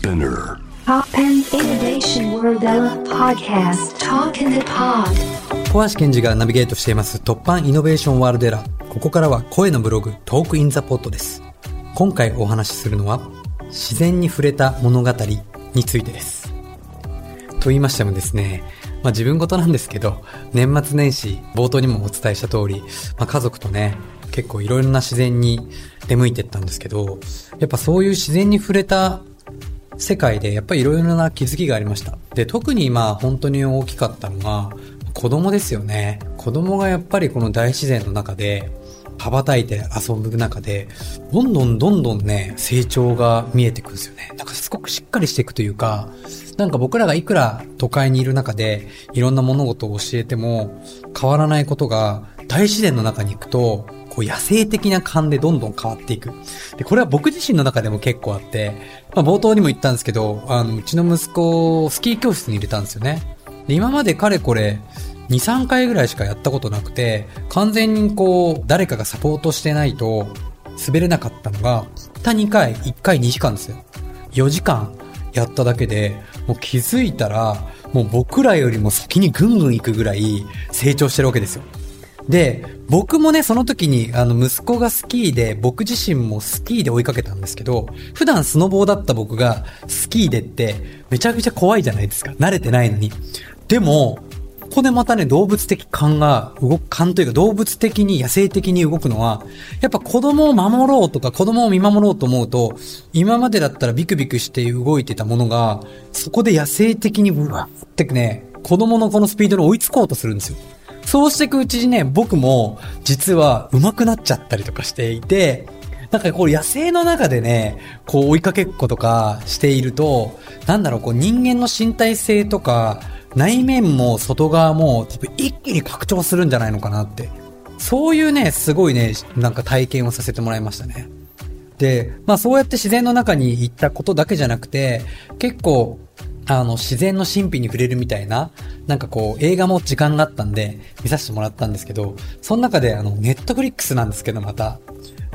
Spinner Pop and Innovation World Podcast Talk in the Pod 小橋健二がナビゲートしています突破イノベーションワールドエラー。ここからは声のブログトークインザポットです。今回お話しするのは自然に触れた物語についてです。と言いましてもですね、まあ自分事なんですけど、年末年始冒頭にもお伝えした通り、まあ家族とね、結構いろいろな自然に出向いてったんですけど、やっぱそういう自然に触れた世界でやっぱりいろいろな気づきがありました。で、特にまあ本当に大きかったのが、子供ですよね。子供がやっぱりこの大自然の中で、羽ばたいて遊ぶ中で、どんどんどんどんね、成長が見えてくるんですよね。なんかすごくしっかりしていくというか、なんか僕らがいくら都会にいる中で、いろんな物事を教えても変わらないことが、大自然の中に行くと、こう野生的な感でどんどん変わっていく。で、これは僕自身の中でも結構あって、まあ冒頭にも言ったんですけど、あの、うちの息子をスキー教室に入れたんですよね。で今までかれこれ、2、3回ぐらいしかやったことなくて、完全にこう、誰かがサポートしてないと、滑れなかったのが、た2回、1回2時間ですよ。4時間やっただけで、もう気づいたら、もう僕らよりも先にぐんぐん行くぐらい成長してるわけですよ。で、僕もね、その時に、あの、息子がスキーで、僕自身もスキーで追いかけたんですけど、普段スノボーだった僕が、スキーでって、めちゃくちゃ怖いじゃないですか。慣れてないのに。でも、ここでまたね、動物的感が動く、感というか動物的に野生的に動くのは、やっぱ子供を守ろうとか子供を見守ろうと思うと、今までだったらビクビクして動いてたものが、そこで野生的にうわってね、子供のこのスピードに追いつこうとするんですよ。そうしていくうちにね、僕も実は上手くなっちゃったりとかしていて、なんかこう野生の中でね、こう追いかけっことかしていると、なんだろう、こう人間の身体性とか、内面も外側も多分一気に拡張するんじゃないのかなって。そういうね、すごいね、なんか体験をさせてもらいましたね。で、まあそうやって自然の中に行ったことだけじゃなくて、結構、あの、自然の神秘に触れるみたいな、なんかこう、映画も時間があったんで、見させてもらったんですけど、その中で、あの、ネットフリックスなんですけど、また、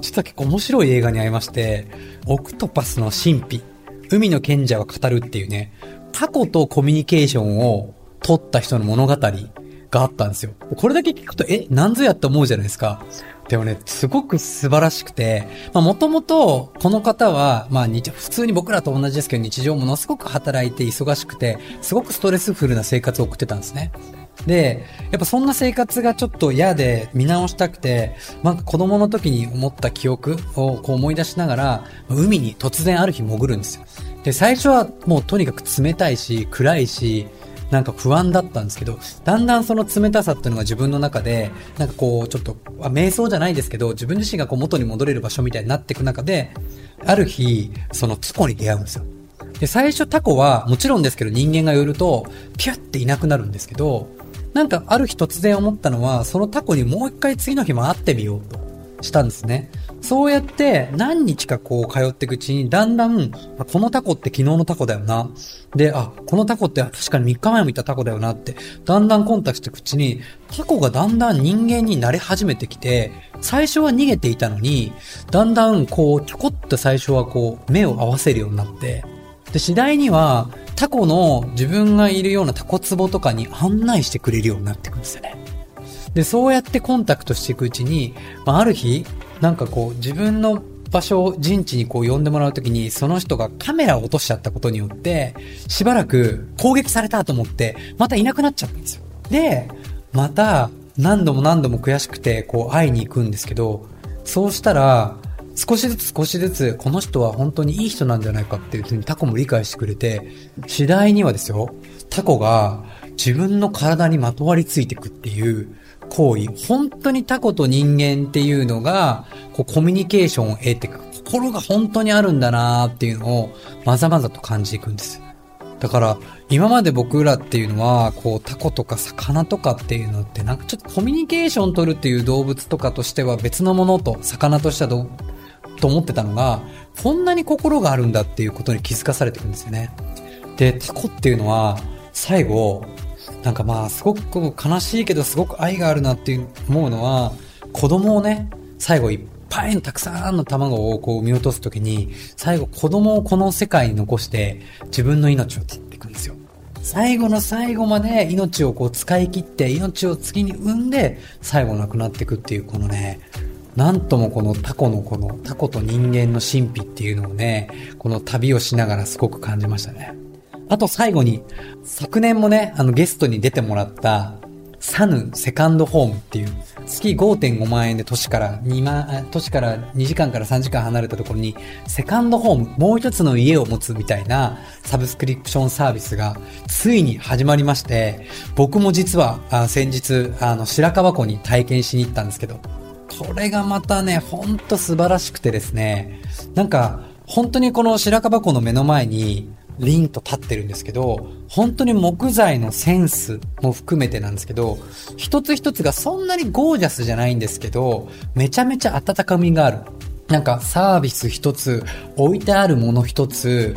実は結構面白い映画に会いまして、オクトパスの神秘、海の賢者は語るっていうね、タコとコミュニケーションを取った人の物語があったんですよ。これだけ聞くと、え、なんぞやって思うじゃないですか。でもね、すごく素晴らしくて、まあもともと、この方は、まあ日、普通に僕らと同じですけど、日常ものすごく働いて忙しくて、すごくストレスフルな生活を送ってたんですね。で、やっぱそんな生活がちょっと嫌で見直したくて、なんか子供の時に思った記憶をこう思い出しながら、海に突然ある日潜るんですよ。で、最初はもうとにかく冷たいし、暗いし、なんか不安だったんですけど、だんだんその冷たさっていうのが自分の中で、なんかこう、ちょっと、瞑想じゃないですけど、自分自身がこう元に戻れる場所みたいになっていく中で、ある日、そのタコに出会うんですよ。で、最初タコは、もちろんですけど人間が寄ると、ピュッていなくなるんですけど、なんかある日突然思ったのは、そのタコにもう一回次の日も会ってみようとしたんですね。そうやって何日かこう通っていくうちに、だんだん、このタコって昨日のタコだよな。で、あ、このタコって確かに3日前もいたタコだよなって、だんだんコンタクトしていくうちに、タコがだんだん人間に慣れ始めてきて、最初は逃げていたのに、だんだんこう、ちょこっと最初はこう、目を合わせるようになって、で、次第には、タコの自分がいるようなタコ壺とかに案内してくれるようになってくるんですよね。で、そうやってコンタクトしていくうちに、まあ、ある日、なんかこう、自分の場所を、陣地にこう呼んでもらうときに、その人がカメラを落としちゃったことによって、しばらく攻撃されたと思って、またいなくなっちゃったんですよ。で、また、何度も何度も悔しくて、こう会いに行くんですけど、そうしたら、少しずつ少しずつ、この人は本当にいい人なんじゃないかっていうふうにタコも理解してくれて、次第にはですよ、タコが自分の体にまとわりついていくっていう行為、本当にタコと人間っていうのが、こうコミュニケーションを得ていく、心が本当にあるんだなーっていうのを、まざまざと感じていくんです。だから、今まで僕らっていうのは、こう、タコとか魚とかっていうのって、なんかちょっとコミュニケーション取るっていう動物とかとしては別のものと、魚としてはどう、と思ってたのが、こんなに心があるんだっていうことに気づかされていくんですよね。で、タコっていうのは、最後、なんかまあ、すごく悲しいけど、すごく愛があるなって思うのは、子供をね、最後いっぱいのたくさんの卵をこう見落とすときに、最後子供をこの世界に残して自分の命を絶っていくんですよ。最後の最後まで命をこう使い切って命を次に産んで最後亡くなっていくっていうこのね、なんともこのタコのこのタコと人間の神秘っていうのをね、この旅をしながらすごく感じましたね。あと最後に、昨年もね、あのゲストに出てもらった、サヌセカンドホームっていう、月5.5万円で都市から2万、都市から2時間から3時間離れたところに、セカンドホーム、もう一つの家を持つみたいなサブスクリプションサービスがついに始まりまして、僕も実はあ先日、あの白川湖に体験しに行ったんですけど、これがまたね、ほんと素晴らしくてですね、なんか、本当にこの白樺湖の目の前に、凛と立ってるんですけど、本当に木材のセンスも含めてなんですけど、一つ一つがそんなにゴージャスじゃないんですけど、めちゃめちゃ温かみがある。なんかサービス一つ、置いてあるもの一つ、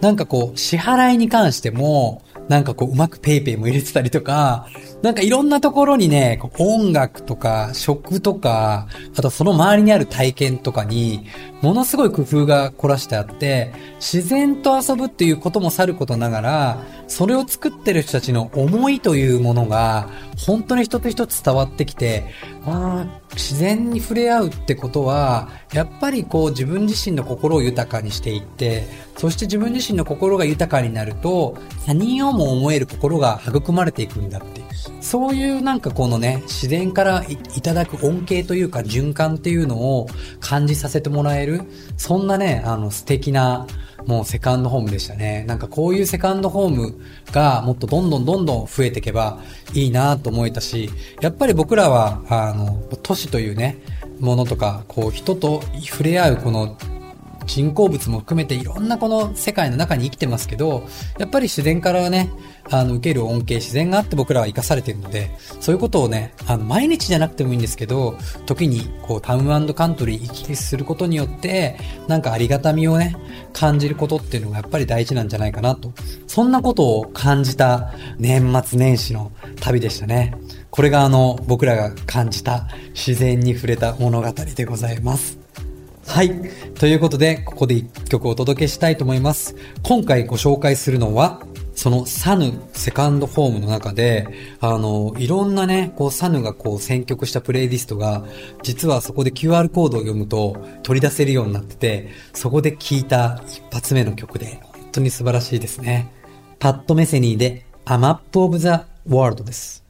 なんかこう支払いに関しても、なんかこううまくペイペイも入れてたりとか、なんかいろんなところにね、音楽とか食とか、あとその周りにある体験とかに、ものすごい工夫が凝らしてあって、自然と遊ぶっていうこともさることながら、それを作ってる人たちの思いというものが、本当に一つ一つ伝わってきて、ああ、自然に触れ合うってことは、やっぱりこう自分自身の心を豊かにしていって、そして自分自身の心が豊かになると、他人をも思える心が育まれていくんだって。そういうなんかこのね、自然からいただく恩恵というか循環っていうのを感じさせてもらえる、そんなね、あの素敵な、もうセカンドホームでしたね。なんかこういうセカンドホームがもっとどんどんどんどん増えていけばいいなと思えたし、やっぱり僕らは、あの、都市というね、ものとか、こう人と触れ合うこの人工物も含めていろんなこの世界の中に生きてますけど、やっぱり自然からね、あの、受ける恩恵、自然があって僕らは生かされてるので、そういうことをね、あの、毎日じゃなくてもいいんですけど、時に、こう、タウンカントリー行き来することによって、なんかありがたみをね、感じることっていうのがやっぱり大事なんじゃないかなと。そんなことを感じた年末年始の旅でしたね。これがあの、僕らが感じた自然に触れた物語でございます。はい。ということで、ここで一曲お届けしたいと思います。今回ご紹介するのは、そのサヌセカンドホームの中で、あの、いろんなね、こうサヌがこう選曲したプレイリストが、実はそこで QR コードを読むと取り出せるようになってて、そこで聴いた一発目の曲で、本当に素晴らしいですね。パッド・メセニーで A Map of the World です。